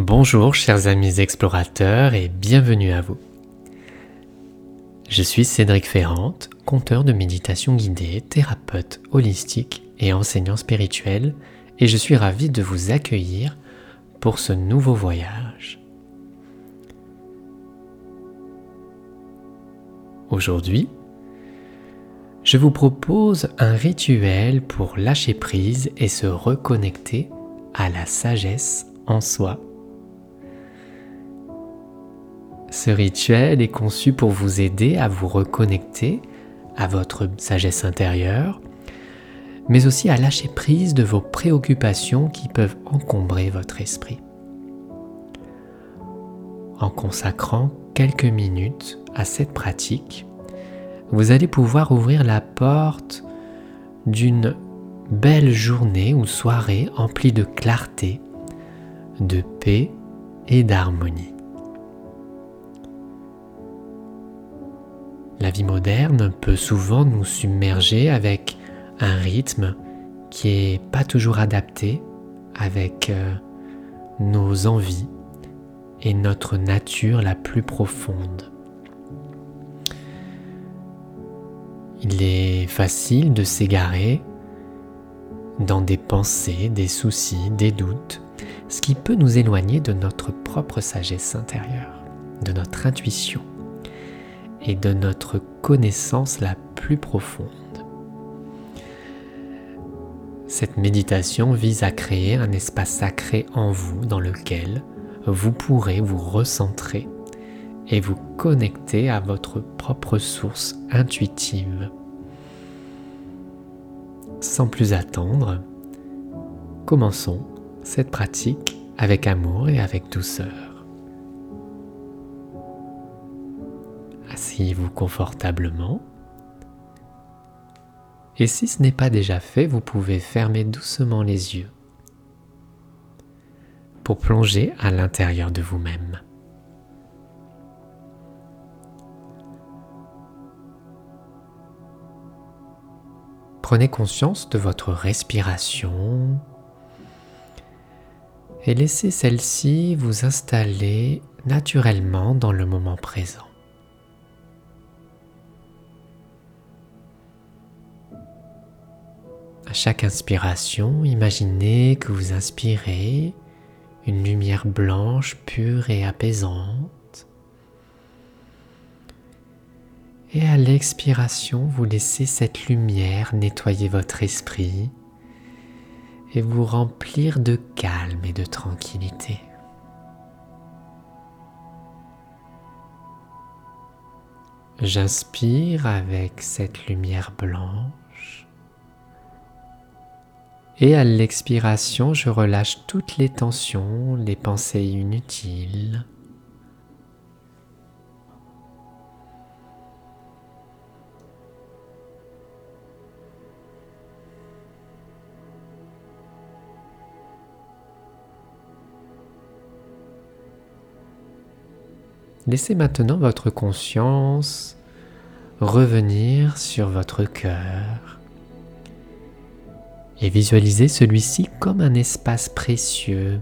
Bonjour chers amis explorateurs et bienvenue à vous. Je suis Cédric Ferrante, conteur de méditation guidée, thérapeute holistique et enseignant spirituel et je suis ravi de vous accueillir pour ce nouveau voyage. Aujourd'hui, je vous propose un rituel pour lâcher prise et se reconnecter à la sagesse en soi ce rituel est conçu pour vous aider à vous reconnecter à votre sagesse intérieure, mais aussi à lâcher prise de vos préoccupations qui peuvent encombrer votre esprit. En consacrant quelques minutes à cette pratique, vous allez pouvoir ouvrir la porte d'une belle journée ou soirée emplie de clarté, de paix et d'harmonie. La vie moderne peut souvent nous submerger avec un rythme qui n'est pas toujours adapté avec euh, nos envies et notre nature la plus profonde. Il est facile de s'égarer dans des pensées, des soucis, des doutes, ce qui peut nous éloigner de notre propre sagesse intérieure, de notre intuition et de notre connaissance la plus profonde. Cette méditation vise à créer un espace sacré en vous dans lequel vous pourrez vous recentrer et vous connecter à votre propre source intuitive. Sans plus attendre, commençons cette pratique avec amour et avec douceur. Asseyez-vous confortablement. Et si ce n'est pas déjà fait, vous pouvez fermer doucement les yeux pour plonger à l'intérieur de vous-même. Prenez conscience de votre respiration et laissez celle-ci vous installer naturellement dans le moment présent. Chaque inspiration, imaginez que vous inspirez une lumière blanche, pure et apaisante. Et à l'expiration, vous laissez cette lumière nettoyer votre esprit et vous remplir de calme et de tranquillité. J'inspire avec cette lumière blanche. Et à l'expiration, je relâche toutes les tensions, les pensées inutiles. Laissez maintenant votre conscience revenir sur votre cœur et visualisez celui-ci comme un espace précieux,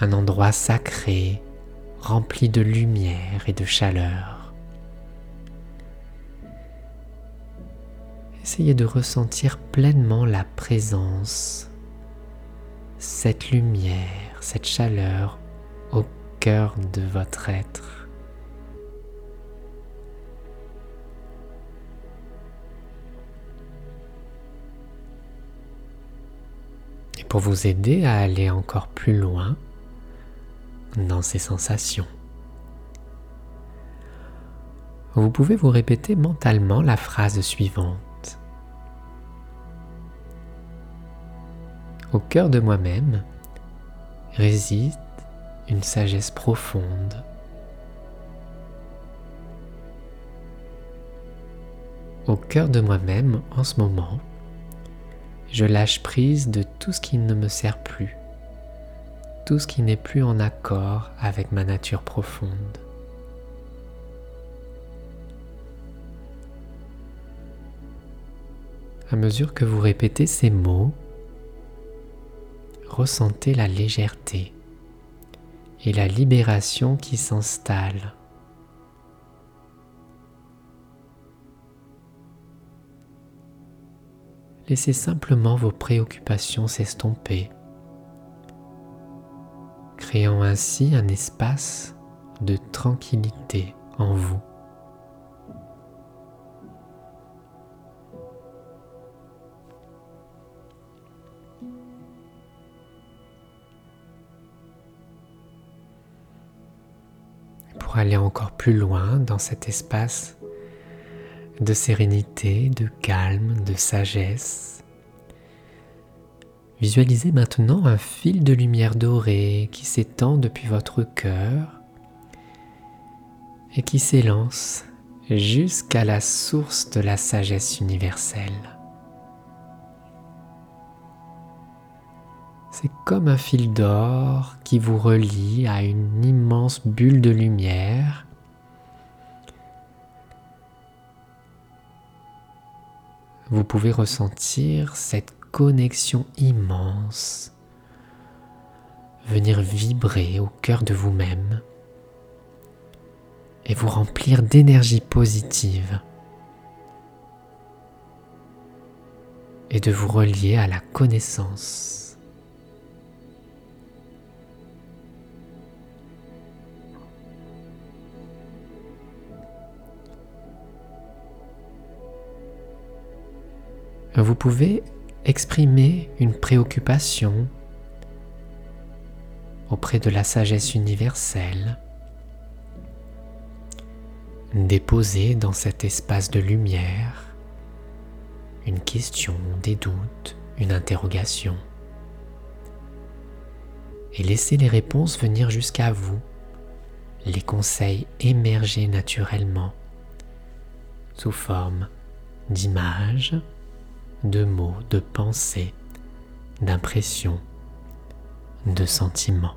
un endroit sacré rempli de lumière et de chaleur. Essayez de ressentir pleinement la présence, cette lumière, cette chaleur au cœur de votre être. Vous aider à aller encore plus loin dans ces sensations. Vous pouvez vous répéter mentalement la phrase suivante. Au cœur de moi-même réside une sagesse profonde. Au cœur de moi-même en ce moment, je lâche prise de tout ce qui ne me sert plus, tout ce qui n'est plus en accord avec ma nature profonde. À mesure que vous répétez ces mots, ressentez la légèreté et la libération qui s'installe. Laissez simplement vos préoccupations s'estomper, créant ainsi un espace de tranquillité en vous. Pour aller encore plus loin dans cet espace de sérénité, de calme, de sagesse. Visualisez maintenant un fil de lumière dorée qui s'étend depuis votre cœur et qui s'élance jusqu'à la source de la sagesse universelle. C'est comme un fil d'or qui vous relie à une immense bulle de lumière vous pouvez ressentir cette connexion immense venir vibrer au cœur de vous-même et vous remplir d'énergie positive et de vous relier à la connaissance. Vous pouvez exprimer une préoccupation auprès de la sagesse universelle, déposer dans cet espace de lumière une question, des doutes, une interrogation, et laisser les réponses venir jusqu'à vous, les conseils émerger naturellement sous forme d'images, de mots, de pensées, d'impressions, de sentiments.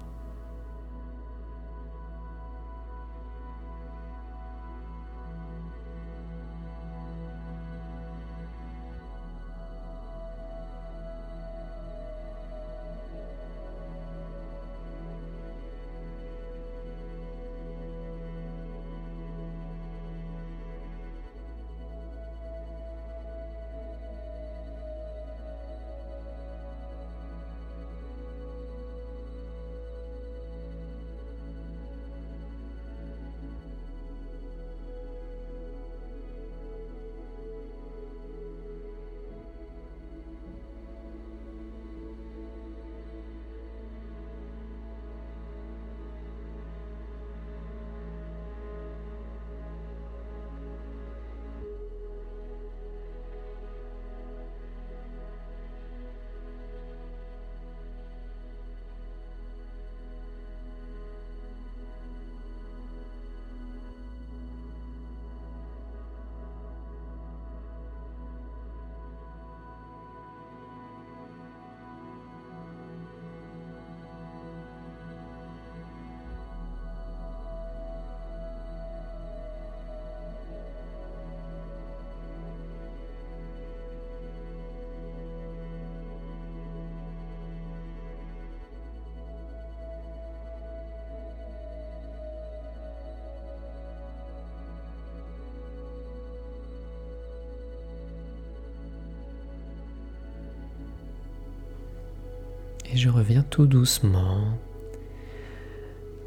Et je reviens tout doucement.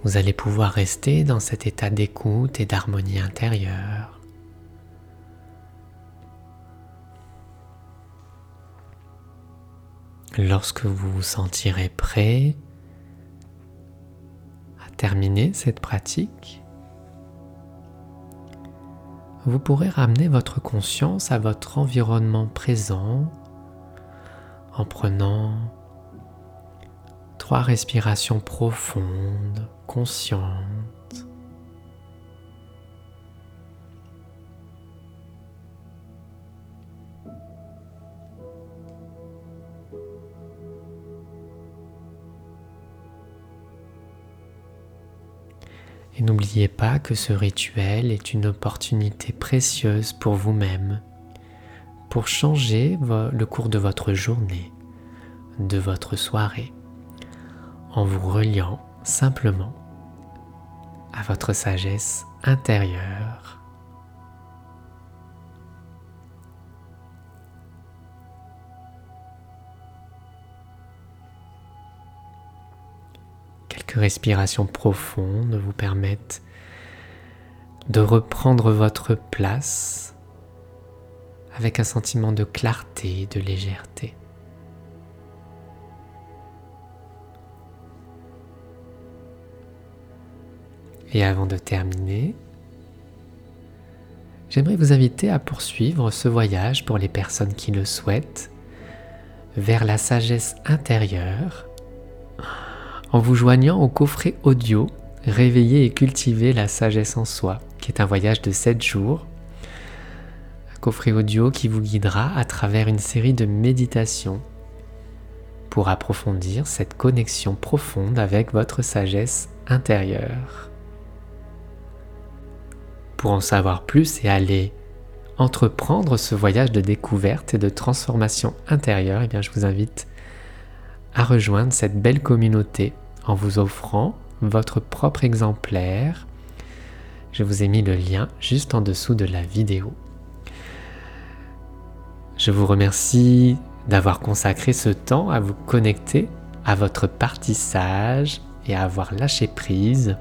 Vous allez pouvoir rester dans cet état d'écoute et d'harmonie intérieure. Lorsque vous vous sentirez prêt à terminer cette pratique, vous pourrez ramener votre conscience à votre environnement présent en prenant Trois respirations profondes, conscientes. Et n'oubliez pas que ce rituel est une opportunité précieuse pour vous-même, pour changer le cours de votre journée, de votre soirée. En vous reliant simplement à votre sagesse intérieure. Quelques respirations profondes vous permettent de reprendre votre place avec un sentiment de clarté, de légèreté. Et avant de terminer, j'aimerais vous inviter à poursuivre ce voyage pour les personnes qui le souhaitent vers la sagesse intérieure en vous joignant au coffret audio Réveiller et cultiver la sagesse en soi, qui est un voyage de 7 jours. Un coffret audio qui vous guidera à travers une série de méditations pour approfondir cette connexion profonde avec votre sagesse intérieure. Pour en savoir plus et aller entreprendre ce voyage de découverte et de transformation intérieure, eh bien je vous invite à rejoindre cette belle communauté en vous offrant votre propre exemplaire. Je vous ai mis le lien juste en dessous de la vidéo. Je vous remercie d'avoir consacré ce temps à vous connecter à votre partie sage et à avoir lâché prise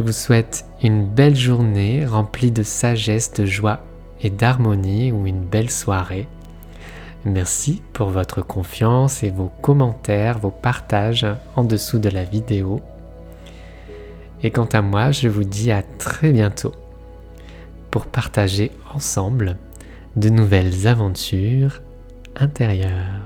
je vous souhaite une belle journée remplie de sagesse, de joie et d'harmonie ou une belle soirée. Merci pour votre confiance et vos commentaires, vos partages en dessous de la vidéo. Et quant à moi, je vous dis à très bientôt pour partager ensemble de nouvelles aventures intérieures.